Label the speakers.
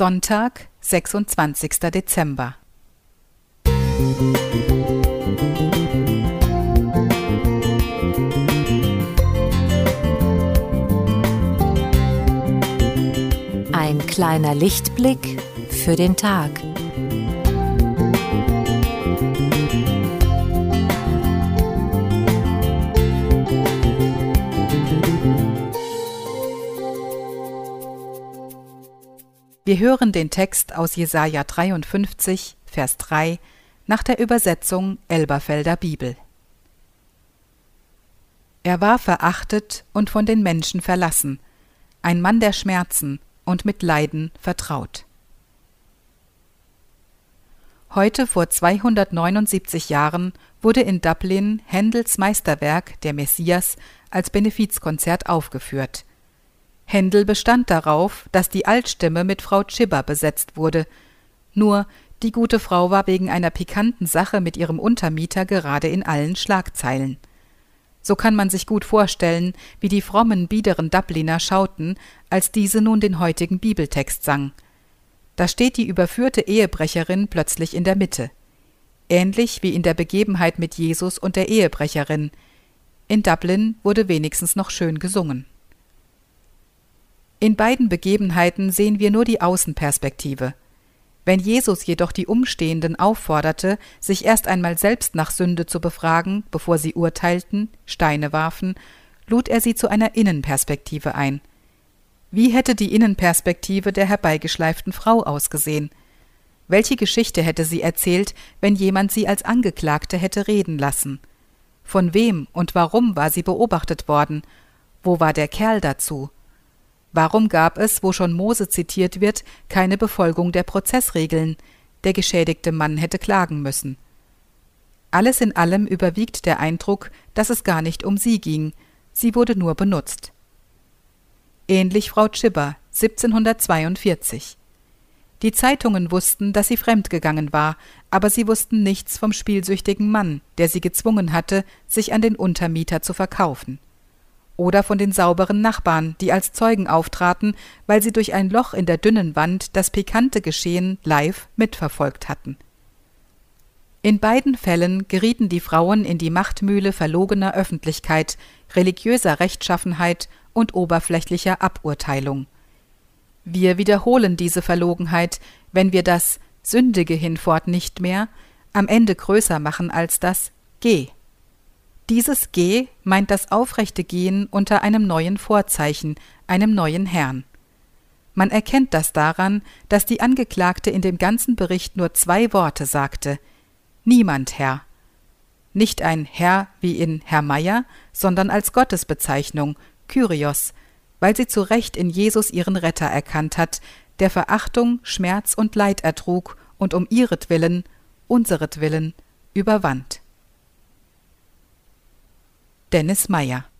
Speaker 1: Sonntag, 26. Dezember.
Speaker 2: Ein kleiner Lichtblick für den Tag.
Speaker 1: Wir hören den Text aus Jesaja 53, Vers 3 nach der Übersetzung Elberfelder Bibel. Er war verachtet und von den Menschen verlassen, ein Mann der Schmerzen und mit Leiden vertraut. Heute vor 279 Jahren wurde in Dublin Händels Meisterwerk Der Messias als Benefizkonzert aufgeführt. Händel bestand darauf, dass die Altstimme mit Frau Chibber besetzt wurde. Nur die gute Frau war wegen einer pikanten Sache mit ihrem Untermieter gerade in allen Schlagzeilen. So kann man sich gut vorstellen, wie die frommen, biederen Dubliner schauten, als diese nun den heutigen Bibeltext sang. Da steht die überführte Ehebrecherin plötzlich in der Mitte. Ähnlich wie in der Begebenheit mit Jesus und der Ehebrecherin. In Dublin wurde wenigstens noch schön gesungen. In beiden Begebenheiten sehen wir nur die Außenperspektive. Wenn Jesus jedoch die Umstehenden aufforderte, sich erst einmal selbst nach Sünde zu befragen, bevor sie urteilten, Steine warfen, lud er sie zu einer Innenperspektive ein. Wie hätte die Innenperspektive der herbeigeschleiften Frau ausgesehen? Welche Geschichte hätte sie erzählt, wenn jemand sie als Angeklagte hätte reden lassen? Von wem und warum war sie beobachtet worden? Wo war der Kerl dazu? Warum gab es, wo schon Mose zitiert wird, keine Befolgung der Prozessregeln? Der geschädigte Mann hätte klagen müssen. Alles in allem überwiegt der Eindruck, dass es gar nicht um sie ging, sie wurde nur benutzt. Ähnlich Frau Chibber, 1742. Die Zeitungen wussten, dass sie fremdgegangen war, aber sie wussten nichts vom spielsüchtigen Mann, der sie gezwungen hatte, sich an den Untermieter zu verkaufen oder von den sauberen Nachbarn, die als Zeugen auftraten, weil sie durch ein Loch in der dünnen Wand das pikante Geschehen live mitverfolgt hatten. In beiden Fällen gerieten die Frauen in die Machtmühle verlogener Öffentlichkeit, religiöser Rechtschaffenheit und oberflächlicher Aburteilung. Wir wiederholen diese Verlogenheit, wenn wir das Sündige hinfort nicht mehr am Ende größer machen als das Geh. Dieses G meint das aufrechte Gehen unter einem neuen Vorzeichen, einem neuen Herrn. Man erkennt das daran, dass die Angeklagte in dem ganzen Bericht nur zwei Worte sagte Niemand, Herr. Nicht ein Herr wie in Herr Meier, sondern als Gottesbezeichnung, Kyrios, weil sie zu Recht in Jesus ihren Retter erkannt hat, der Verachtung, Schmerz und Leid ertrug und um ihretwillen, unseretwillen, überwand. Dennis Meyer.